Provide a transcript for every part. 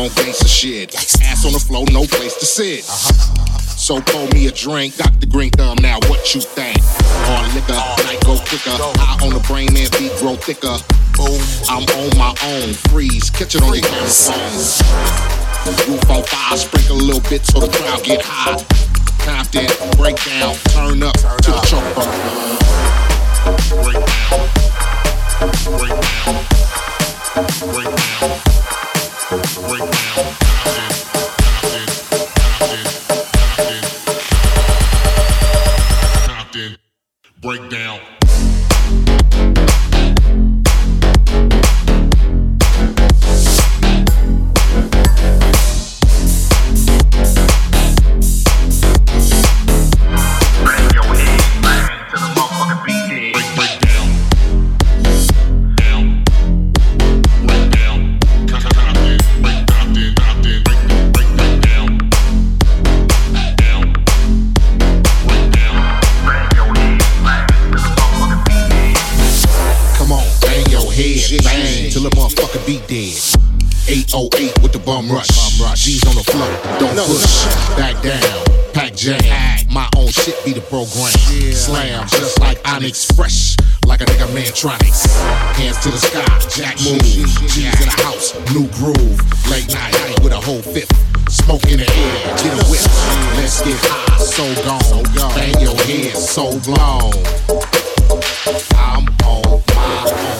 On gangsta shit. Ass on the floor, no place to sit. So pour me a drink, Dr. Green Thumb. Now what you think? Hard liquor, night go quicker. High on the brain, man, beat grow thicker. I'm on my own, freeze, catch it on your camera phone. Roof on fire, sprinkle a little bit so the crowd get high. Compton, break down, turn up to the chopper. Break down, break down, break down, bum rush. Bum rush. G's on the floor, don't no, push. No. Back down, pack jam. My own shit be the program. Yeah. Slam just like Onyx, fresh like a nigga Mantronix. Hands to the sky, Jack move. G's in the house, new groove. Late night with a whole fifth. Smoke in the air, get a whip. Let's get high, so gone. Bang your head, so blown. I'm on my own.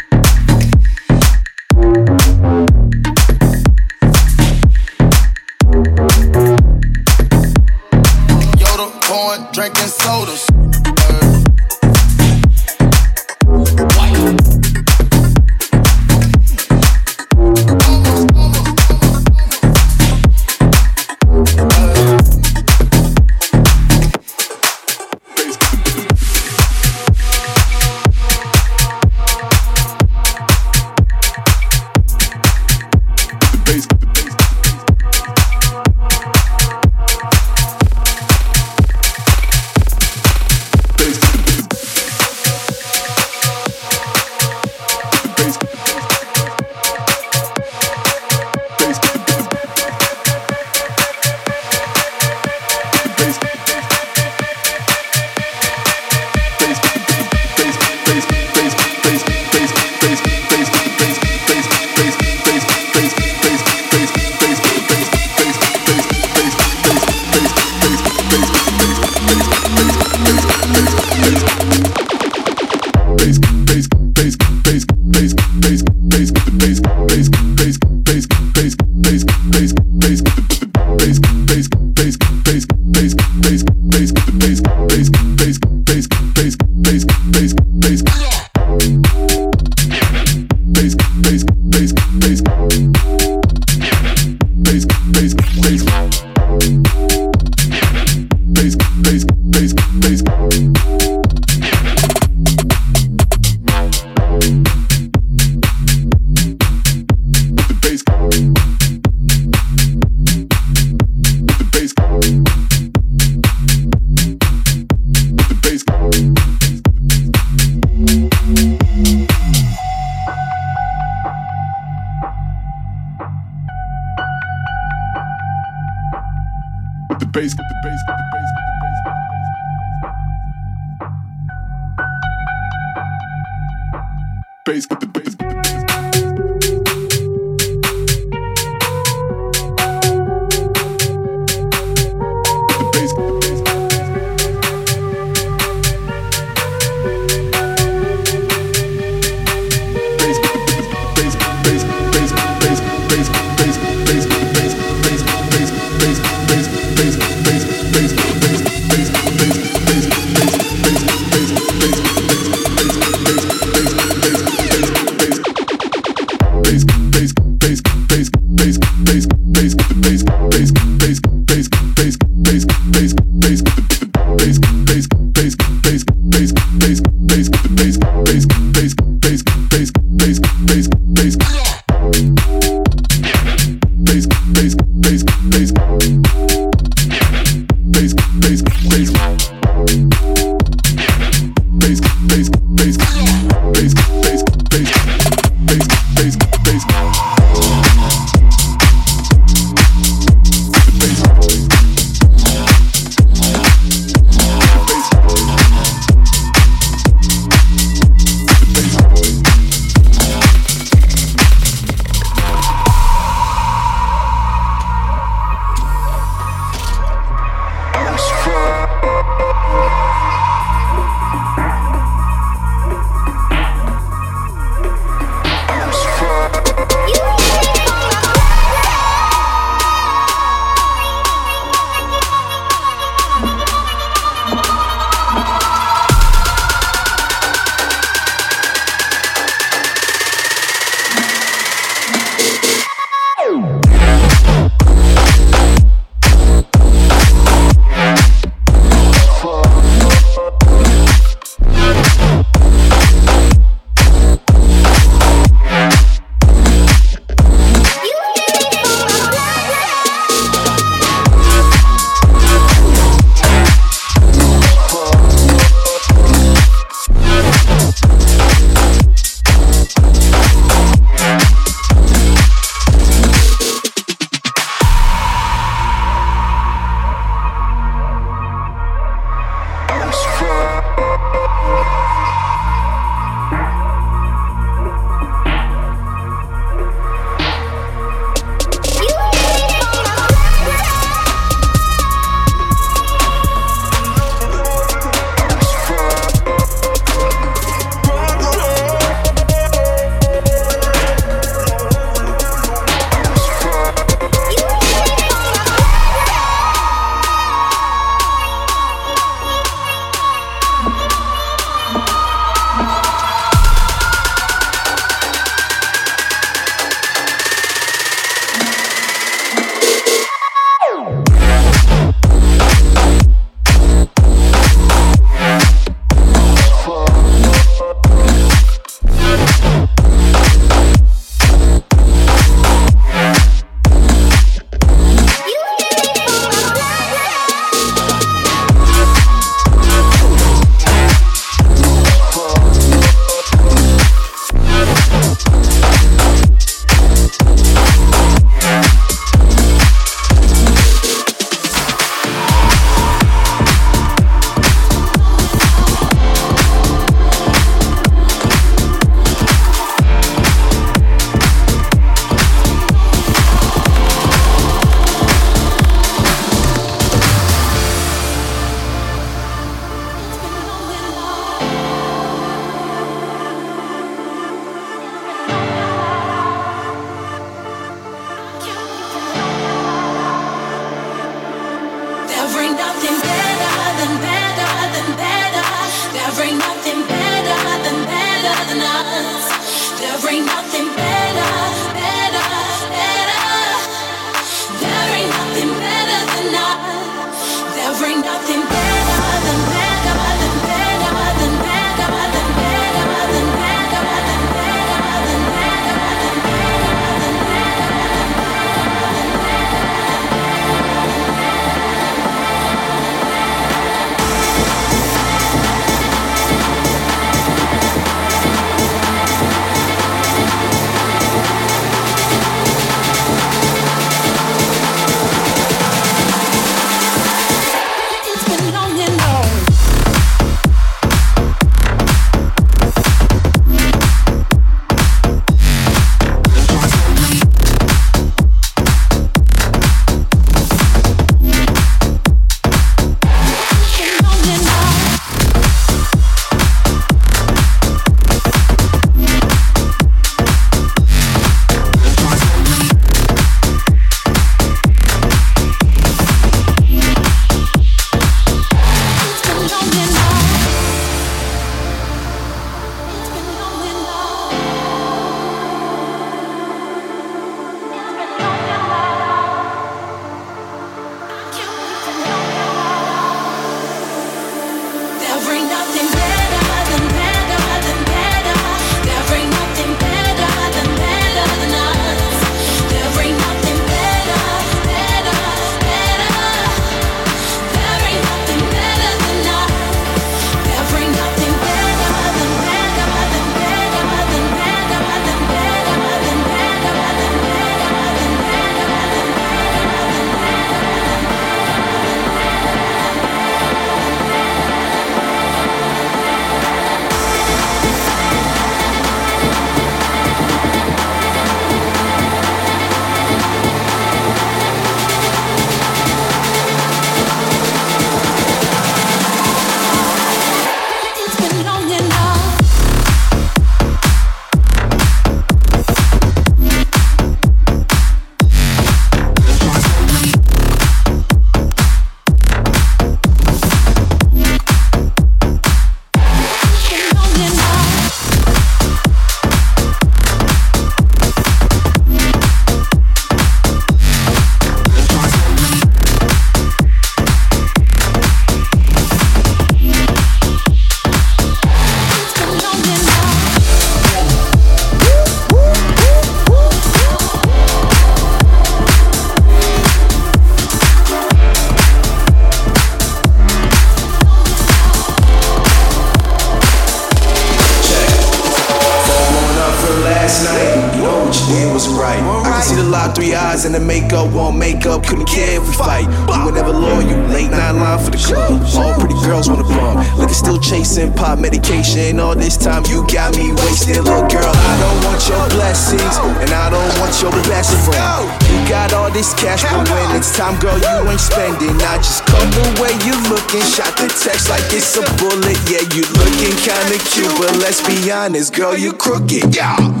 Honest, girl, you crooked. Yeah.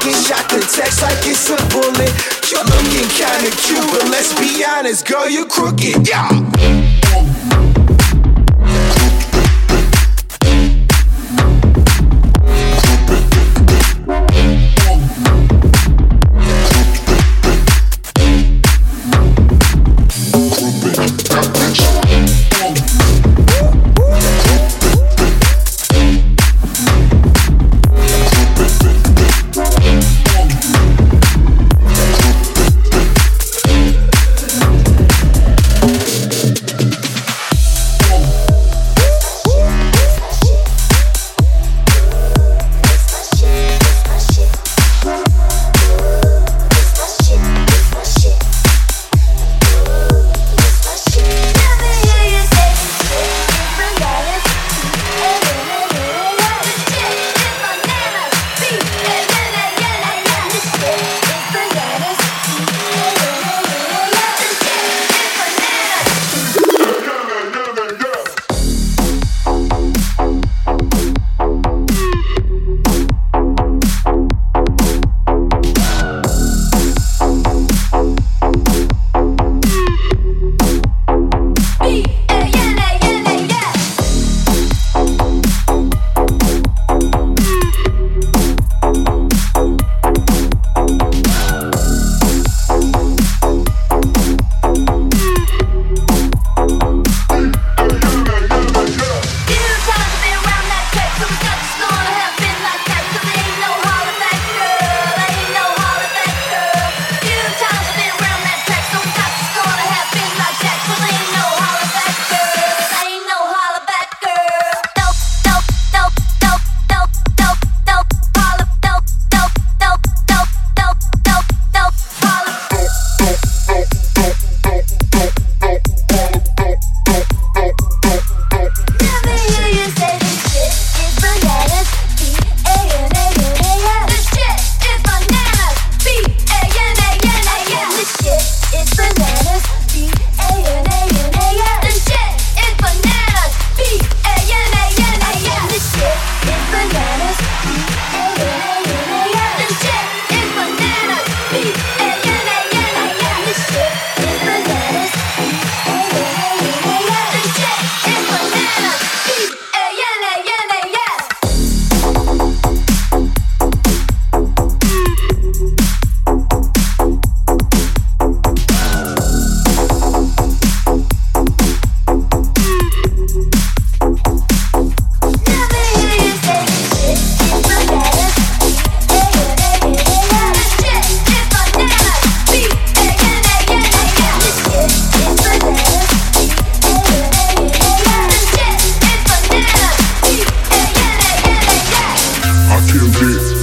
fucking shot the text like it's a bullet. You're looking kinda cute, but let's be honest, girl, you crooked. Yeah.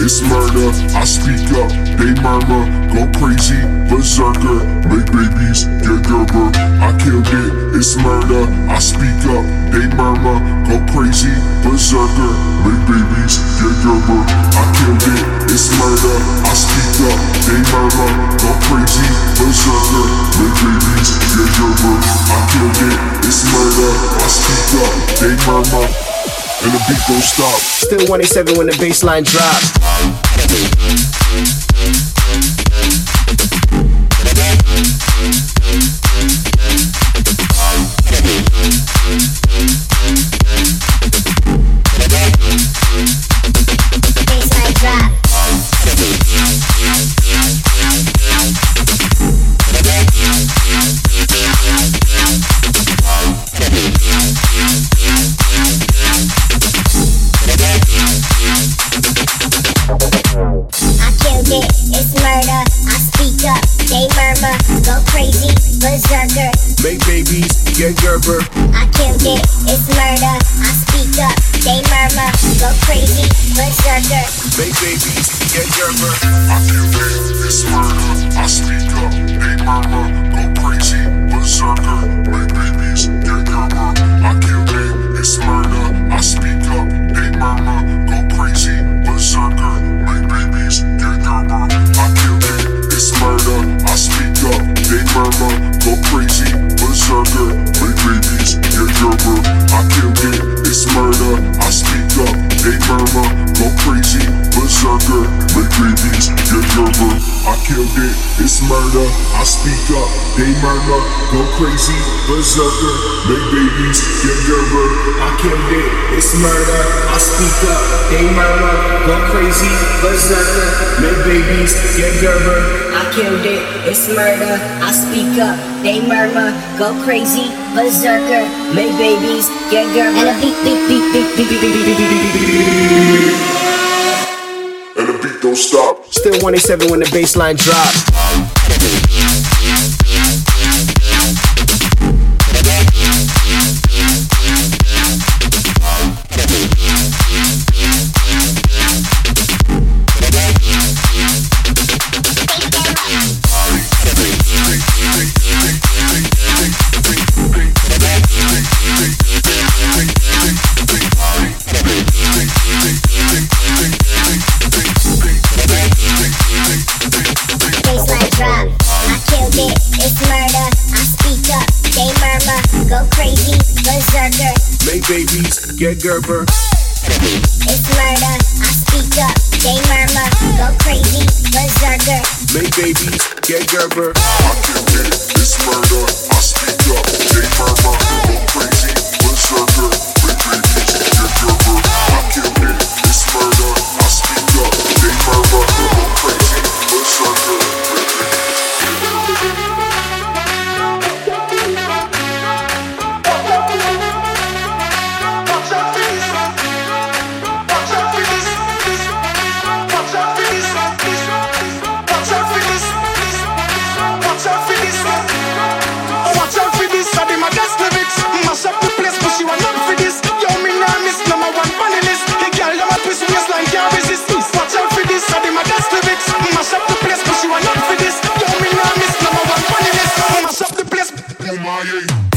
Speak up, they murmur, go crazy, berserker, make babies, get Gerber. I killed it, it's murder. I speak up, they murmur, go crazy, berserker, make babies, get Gerber. I killed it, it's murder. I speak up, they murmur, go crazy, berserker, make babies, get Gerber. I killed it, it's murder. I speak up, they murmur and the beat don't stop. Still 187 when the bassline drop. Get Gerber. I killed it, it's murder. I speak up, they murmur, go crazy, berserker. Make babies, get Gerber. I killed it, it's murder. I speak up, up, they murmur, go crazy, berserker, make babies, get gerber. I killed it, it's murder. I speak up, they murmur, go crazy, berserker, make babies, get gerber. I killed it, it's murder. I speak up, they murmur, go crazy, berserker, make babies, get girl, and a beat, beat, beat, beat, beat, beat, beat, beat, beat, beat, beat, And the beat don't stop. Still 187 when the bassline drop. Get Gerber. It's murder, I speak up, they murmur, go crazy, berserker. Make babies, get Gerber. I can get it's murder, I speak up, they murmur, Maye.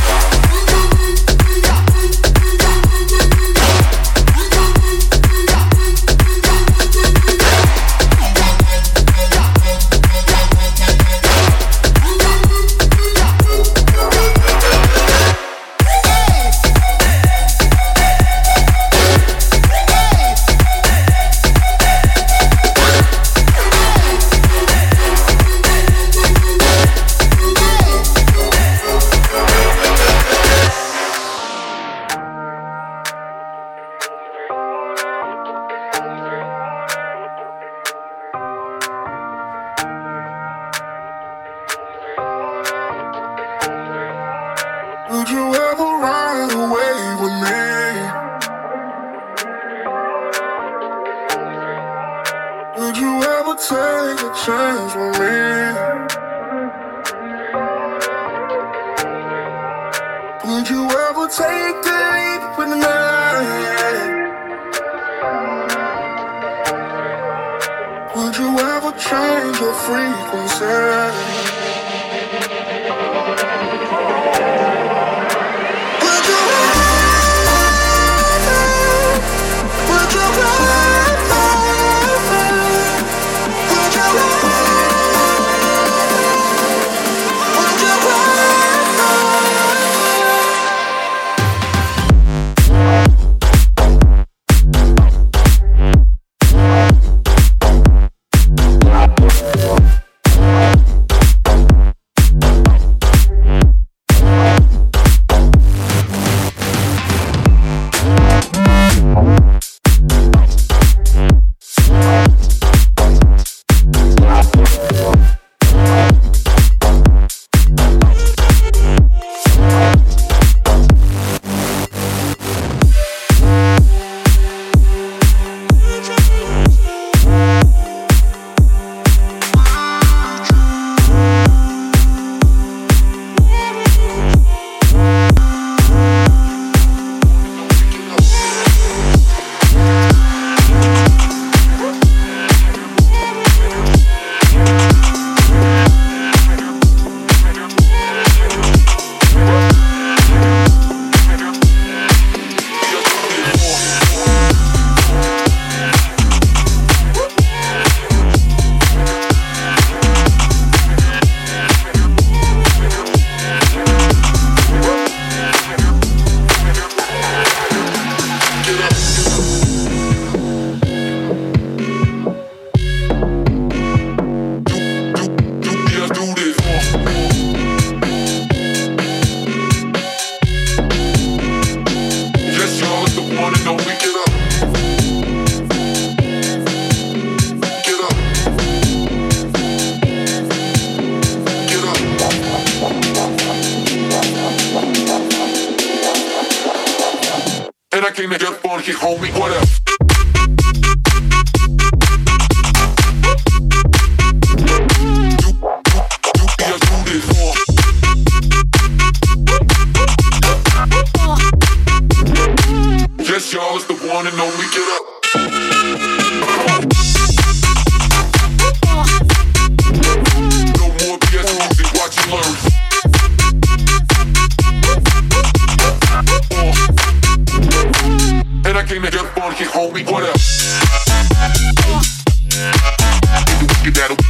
Get that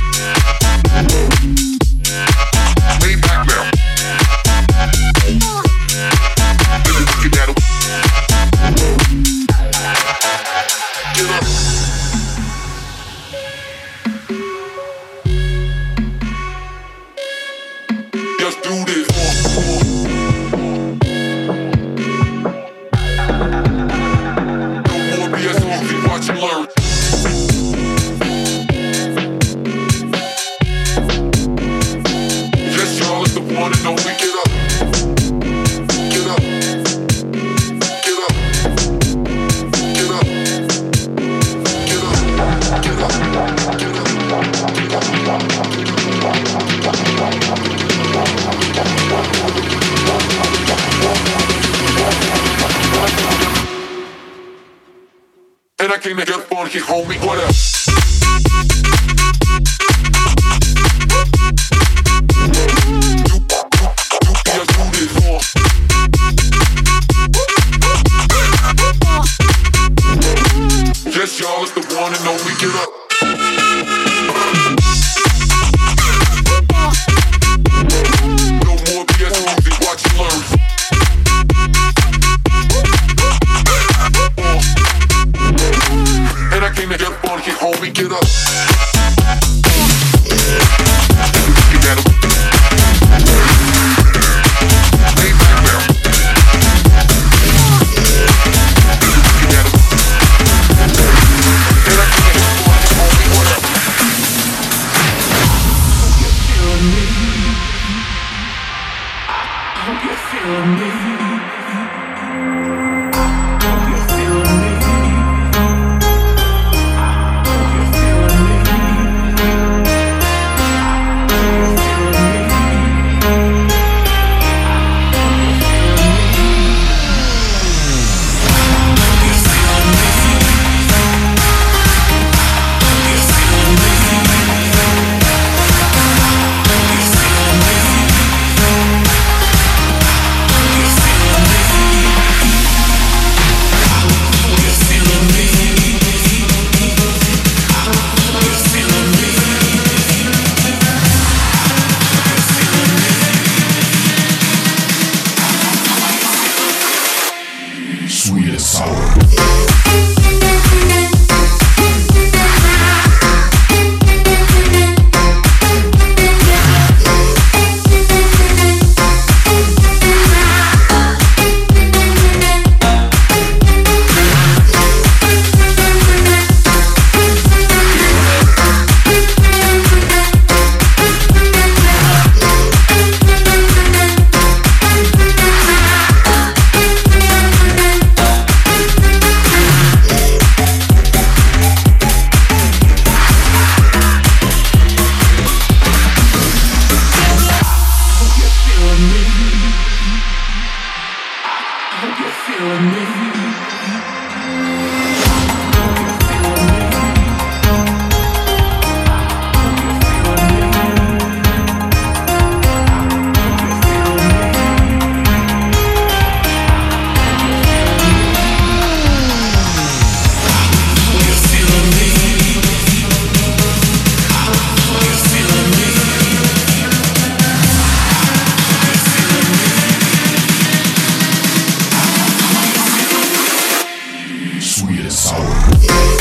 sweet and sour.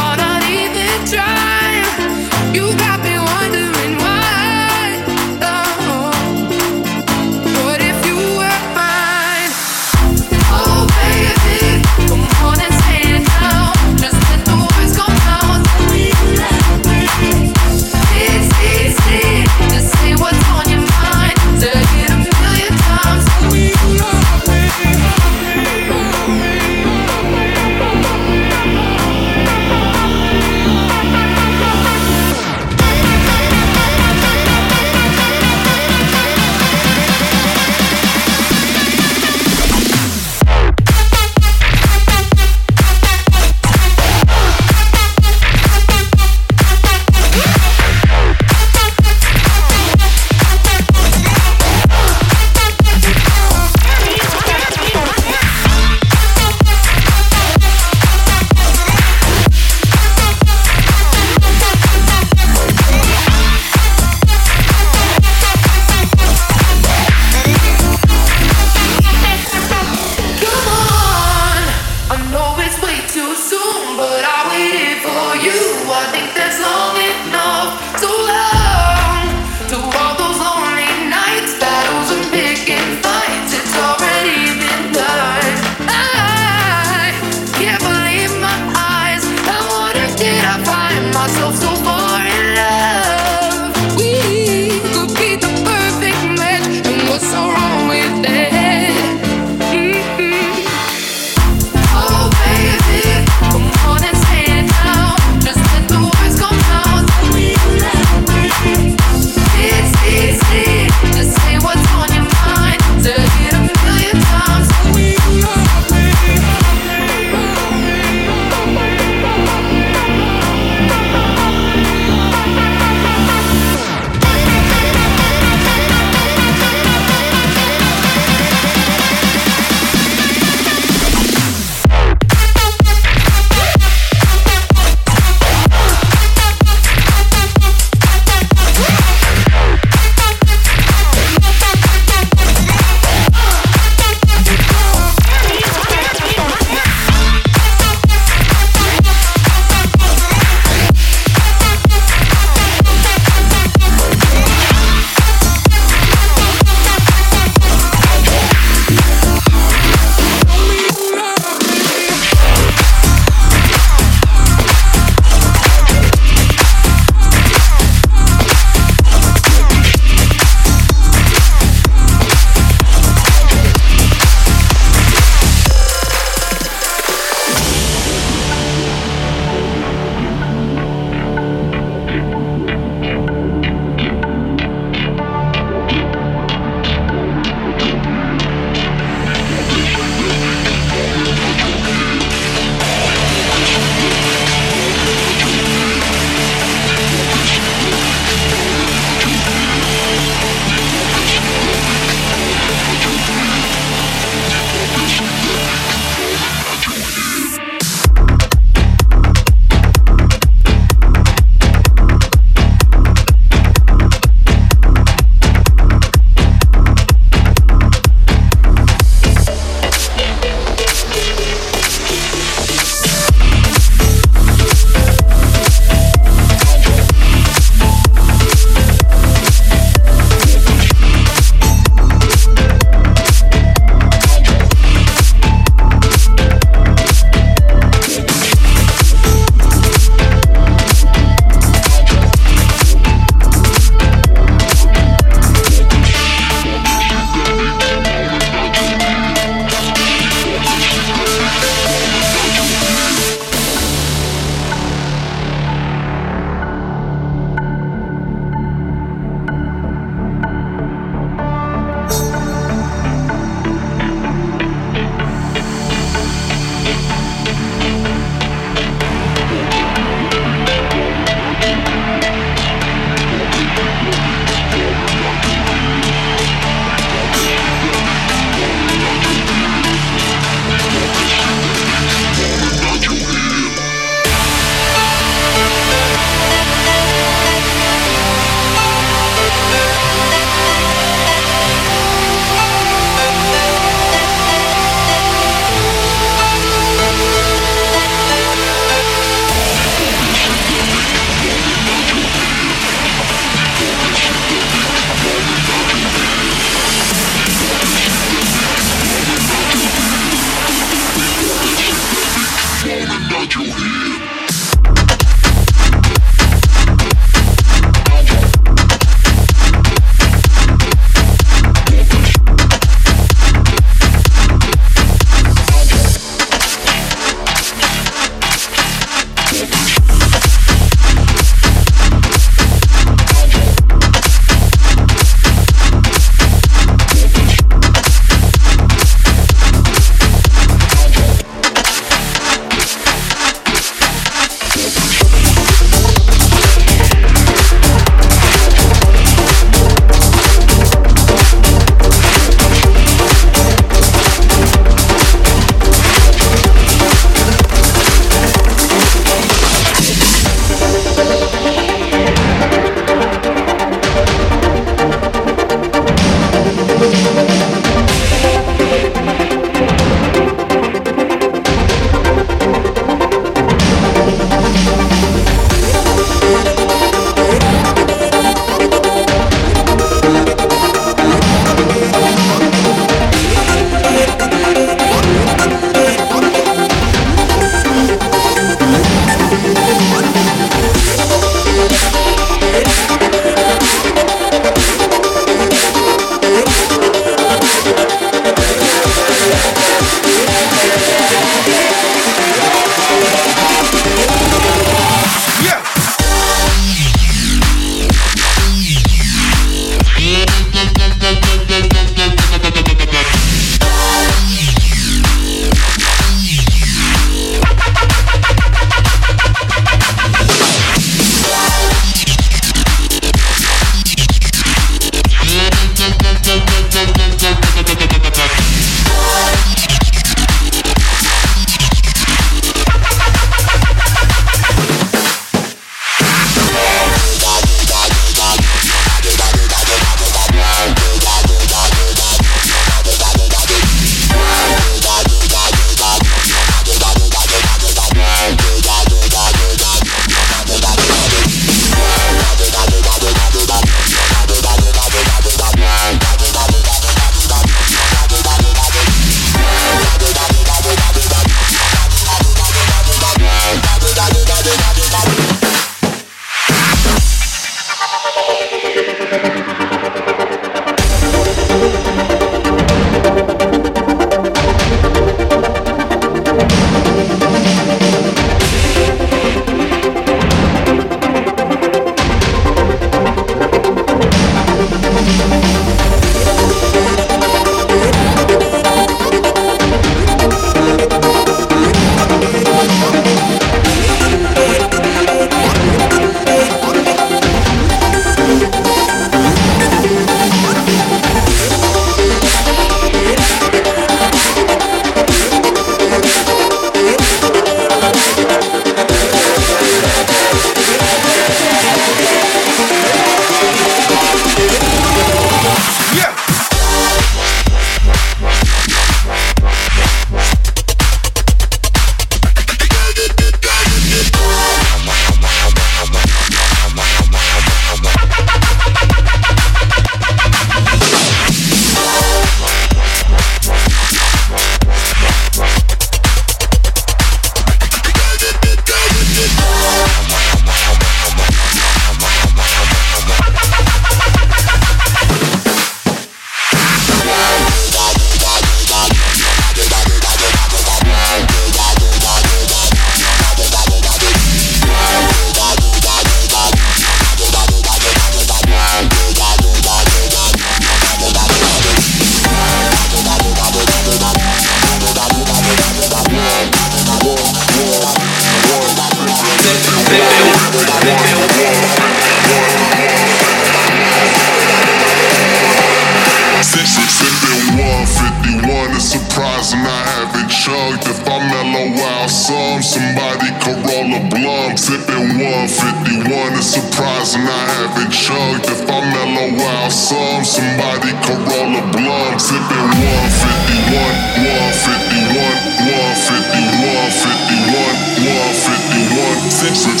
Six, six,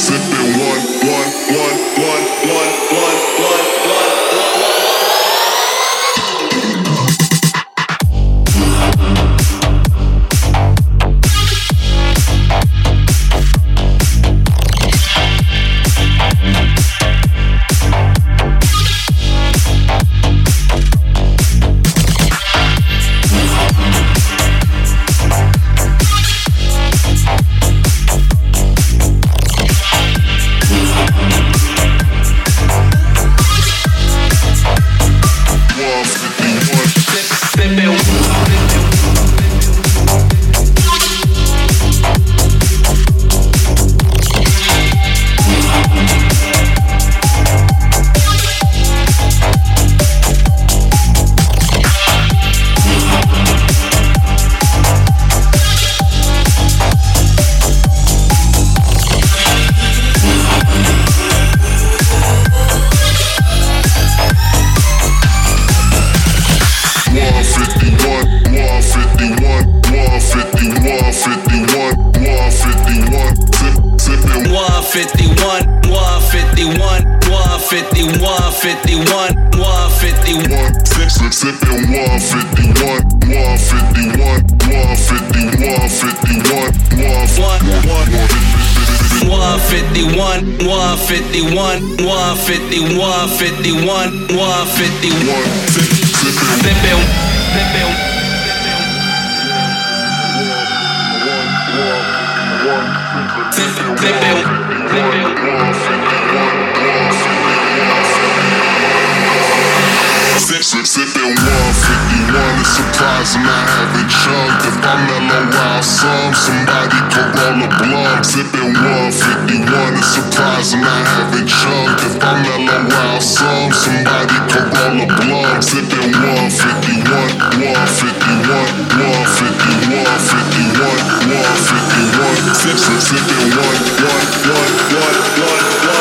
blood, sipping 151. It's surprising I haven't chugged. If I mellow out some, somebody could roll a blunt. Sipping 151, 151, 151, 151, 151. Sipping 1, 1, 1, 1, 1, 1.